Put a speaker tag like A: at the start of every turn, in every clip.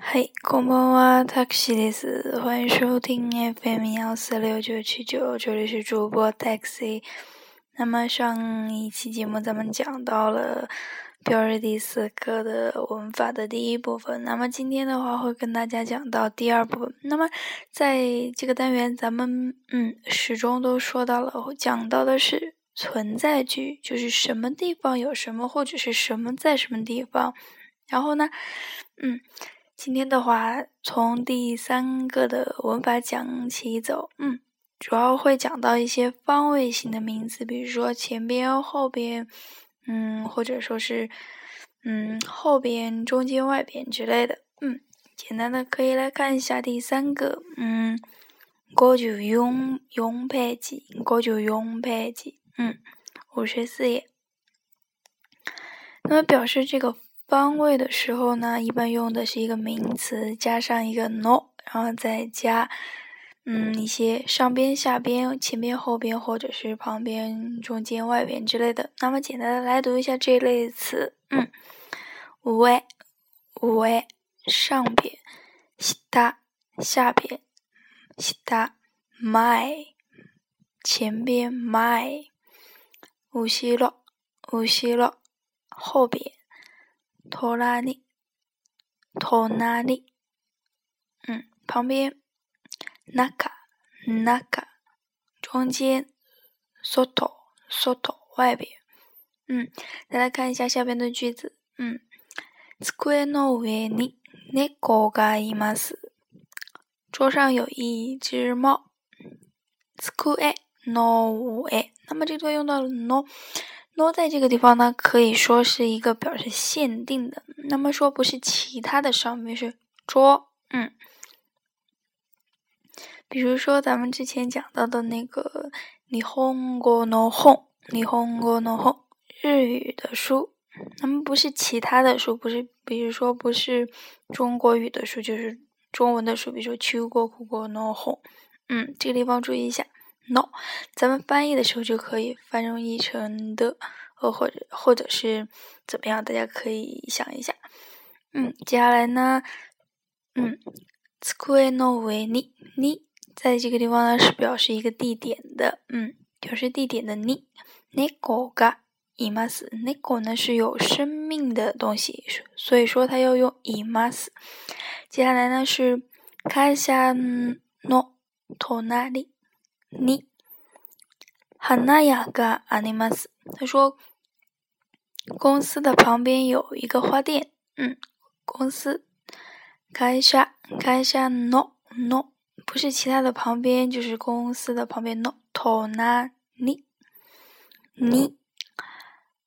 A: 嘿，こんばんは、タクシーです。欢迎收听 FM 幺四六九七九，这里是主播 Taxi。那么上一期节目咱们讲到了表日第四课的文法的第一部分，那么今天的话会跟大家讲到第二部分。那么在这个单元，咱们嗯始终都说到了，讲到的是存在句，就是什么地方有什么，或者是什么在什么地方。然后呢，嗯， 今天的话从第三个的文法讲起走，嗯，主要会讲到一些方位型的名词，比如说前边、后边，嗯，或者说是嗯后边、中间、外边之类的，嗯，简单的可以来看一下第三个，嗯，五十用用配置，五十用配置，嗯，五十四页，那么表示这个。方位的时候呢，一般用的是一个名词加上一个 no，然后再加嗯一些上边、下边、前边、后边或者是旁边、中间、外边之类的。那么简单的来读一下这类词，嗯，上、上、上边、下、下边、西哒，my，、前边、前、后ろ、後ろ、后边。隣、隣、嗯，旁边、中、中、中间、外、外、外边，嗯，再来看一下下边的句子，嗯，机の上に猫がいます。桌上有一只猫。机の上，那么这段用到了 no。 no 在这个地方呢，可以说是一个表示限定的。那么说不是其他的上面是桌，嗯，比如说咱们之前讲到的那个日本語の本，日本語の本，日语的书。那么不是其他的书，不是，比如说不是中国语的书，就是中文的书，比如说中国語の本。嗯，这个地方注意一下。 no，咱们翻译的时候就可以翻译成的，呃，或者或者是怎么样？大家可以想一下。嗯，接下来呢，嗯，机の上にに在这个地方呢是表示一个地点的，嗯，表示地点的に。猫がいます。猫呢是有生命的东西，所以说它要用います。接下来呢是会社の隣。 你，花屋があります。他说，公司的旁边有一个花店。嗯，公司。会社、会社のの不是其他的旁边，就是公司的旁边の隣に。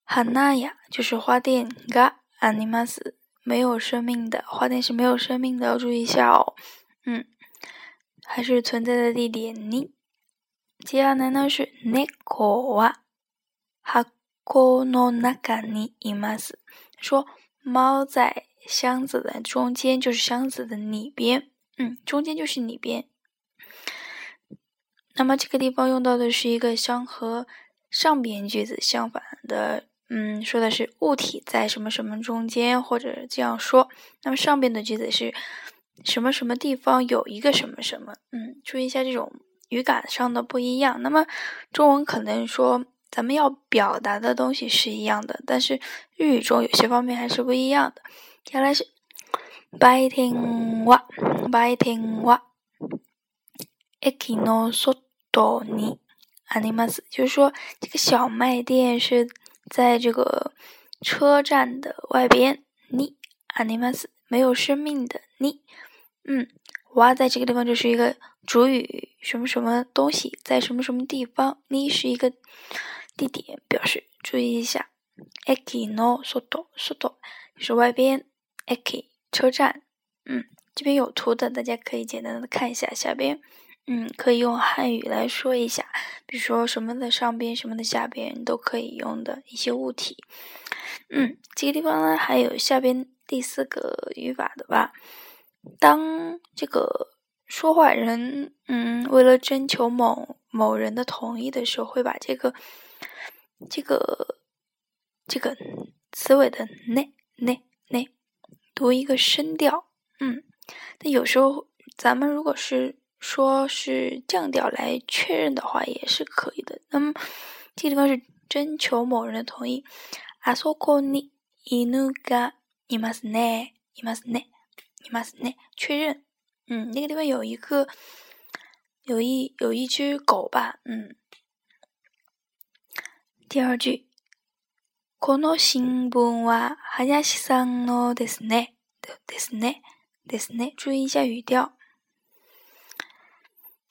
A: 花屋就是花店があります。没有生命的花店是没有生命的，要注意一下哦。嗯，还是存在的地点に。 接下来呢是猫は箱の中にいます。说猫在箱子的中间，就是箱子的里边。嗯，中间就是里边。那么这个地方用到的是一个相和上边句子相反的，嗯，说的是物体在什么什么中间，或者这样说。那么上边的句子是什么什么地方有一个什么什么？嗯，注意一下这种。 语感上的不一样，那么中文可能说咱们要表达的东西是一样的，但是日语中有些方面还是不一样的。接下来是白天は白天は駅の外にあります，就是说这个小卖店是在这个车站的外边。にあります没有生命的に，嗯。 哇，在这个地方就是一个主语，什么什么东西在什么什么地方？你是一个地点表示，注意一下。eki no soto soto 是外边，eki 车站。嗯，这边有图的，大家可以简单的看一下。下边，嗯，可以用汉语来说一下，比如说什么的上边，什么的下边都可以用的一些物体。嗯，这个地方呢，还有下边第四个语法的吧。当这个说话人，嗯，为了征求某某人的同意的时候，会把这个、这个、这个词尾的 ne ne ne 读一个声调， 嗯，那有时候咱们如果是说是降调来确认的话，也是可以的。那么这个地方是征求某人的同意。あそこに犬がいますね、いますね、 いますね。确认。嗯，那个地方有一个，有一有一只狗吧。嗯。第二句。この新聞は林さんのですね。ですね。ですね。注意一下语调。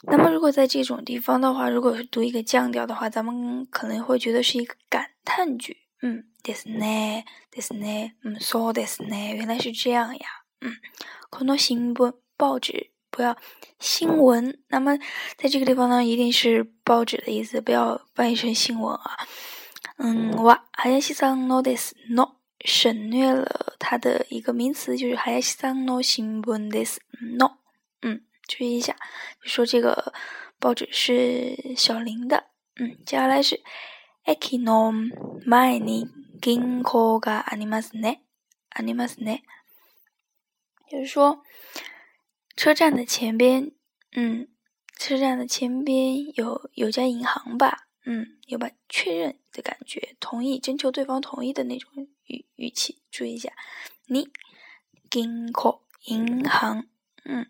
A: 那么，如果在这种地方的话，如果是读一个降调的话，咱们可能会觉得是一个感叹句。嗯，ですね。ですね。嗯，そうですね。原来是这样呀。 嗯，この新聞报纸不要新闻。那么，在这个地方呢，一定是报纸的意思，不要翻译成新闻啊。嗯，哇，哈亚西桑诺です no 省略了它的一个名词，就是哈亚西桑诺新聞です no。嗯，注意一下，就说这个报纸是小林的。嗯，接下来是駅の前に銀行がありますね。ありますね。 就是说，车站的前边，嗯，车站的前边有有家银行吧。嗯，有把确认的感觉，同意征求对方同意的那种语语气，注意一下。你銀行银行，嗯，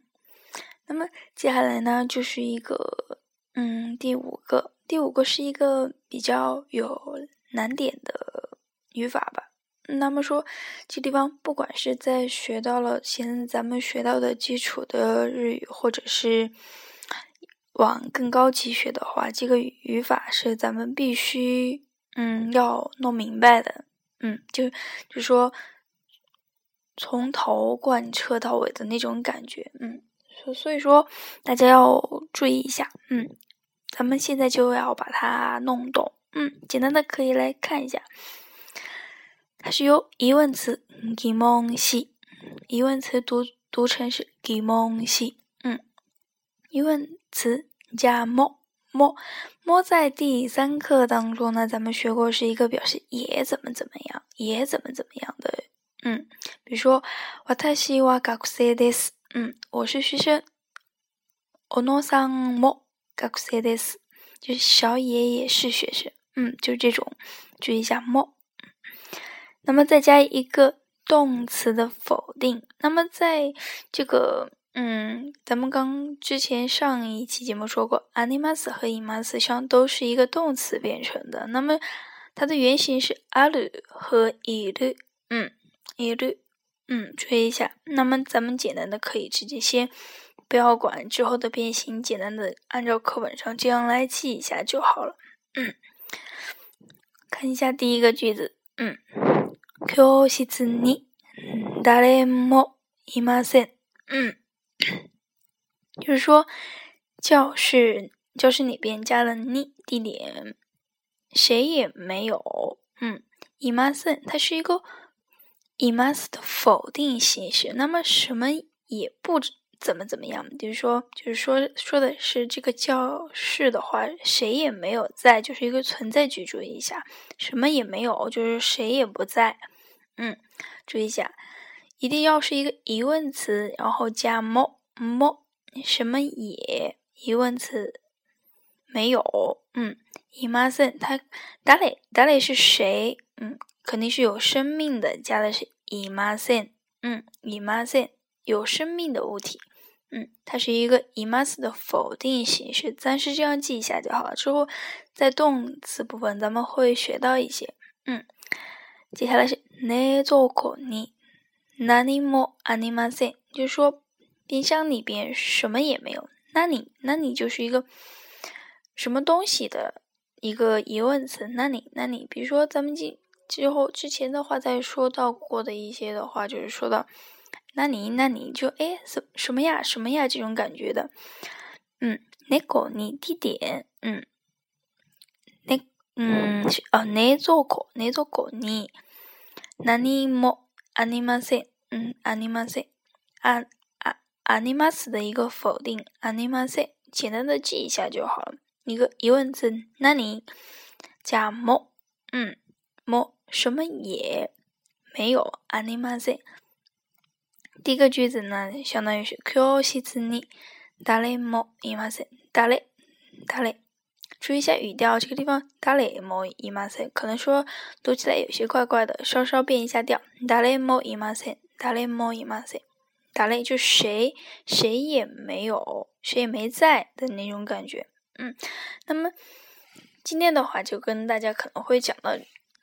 A: 那么接下来呢，就是一个嗯，第五个，第五个是一个比较有难点的语法吧。那么说，这地方不管是在学到了现在咱们学到的基础的日语，或者是。往更高级学的话，这个语法是咱们必须嗯要弄明白的，嗯，就就说从头贯彻到尾的那种感觉，嗯，所所以说大家要注意一下，嗯，咱们现在就要把它弄懂，嗯，简单的可以来看一下，它是由疑问词疑问系，疑问词读读成是疑问系，嗯，疑问。词加么么么，在第三课当中呢，咱们学过是一个表示也怎么怎么样，也怎么怎么样的。嗯，比如说，私は学生です。嗯，我是学生。おのさんも学生です。就是小野也是学生。嗯，就是这种，注意一下么。 那么再加一个动词的否定。那么在这个。嗯，咱们刚之前上一期节目说过，animas 和 imas 上都是一个动词变成的。那么它的原型是 alu 和 ilu，嗯，ilu，嗯，注意一下。那么咱们简单的可以直接先不要管之后的变形，简单的按照课本上这样来记一下就好了。嗯，看一下第一个句子，嗯，教室に誰もいません。嗯。就是说，教室教室里边加了你地点，谁也没有。嗯，i m a s 它是一个 i m a s 的否定形式。那么什么也不怎么怎么样，就是说，就是说说的是这个教室的话，谁也没有在，就是一个存在句。注意一下，什么也没有，就是谁也不在。 嗯，注意一下，一定要是一个疑问词，然后加么么。什么也疑问词没有，嗯，伊玛森他达雷达雷是谁？嗯，肯定是有生命的，加的是伊玛森，嗯，伊玛森有生命的物体，嗯，它是一个伊玛斯的否定形式，暂时这样记一下就好了。之后在动词部分咱们会学到一些，嗯，接下来是内座口尼，哪里もありません，就是说。冰箱里边什么也没有，那你那你就是一个什么东西的一个疑问词？那你那你，比如说咱们今之后之前的话，在说到过的一些的话，就是说到那你那你就哎什什么呀什么呀这种感觉的，嗯，那个你地点，嗯， 那嗯哦那座过那座过你，那你么阿尼玛塞，嗯阿尼玛塞啊。アニマス的一个否定，アニマセ，简单的记一下就好了。一个疑问词，那你加も，嗯，も什么也没有，アニマセ。 第一个句子呢，相当于是教室に誰もいません。誰誰 注意一下语调，这个地方誰もいません，可能说读起来有些怪怪的，稍稍变一下调。誰もいません。誰もいません。誰就谁谁也没有，谁也没在的那种感觉。嗯，那么今天的话就跟大家可能会讲到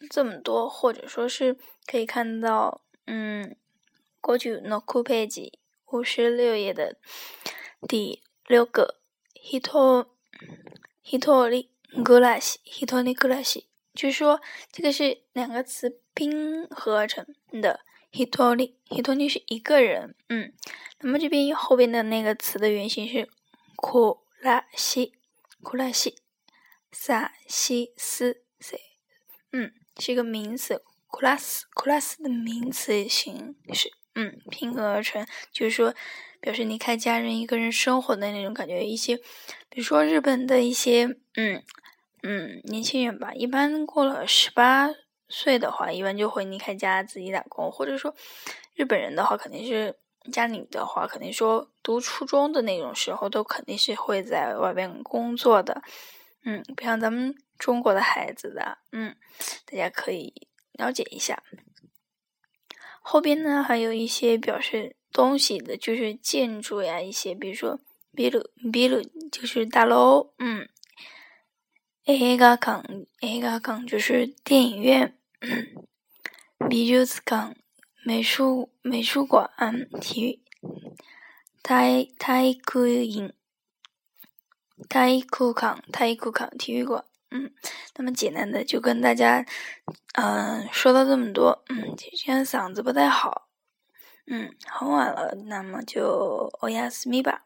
A: 这么多，或者说是可以看到，嗯。过去 no ku page 五十六页的第六个 hito hitori gurashi hitori gurashi，据说这个是两个词拼合成的 hitori hitori 是一个人，嗯，那么这边后边的那个词的原型是 k u l a s h i k u l a s h i s a s i s s 嗯，是一个名词 kuras kuras 的名词形式。嗯，拼合而成，就是说，表示离开家人一个人生活的那种感觉。一些，比如说日本的一些，嗯嗯，年轻人吧，一般过了十八岁的话，一般就会离开家自己打工，或者说，日本人的话，肯定是家里的话，肯定说读初中的那种时候，都肯定是会在外边工作的。嗯，不像咱们中国的孩子的，嗯，大家可以了解一下。后边呢还有一些表示东西的，就是建筑呀，一些比如说比如比如就是大楼，嗯，映画館映画館就是电影院，美術館美术美术馆，体育体体育院体育館体育館体育馆。嗯，那么简单的就跟大家，嗯，说到这么多。嗯，今天嗓子不太好，嗯，很晚了，那么就欧亚斯米吧。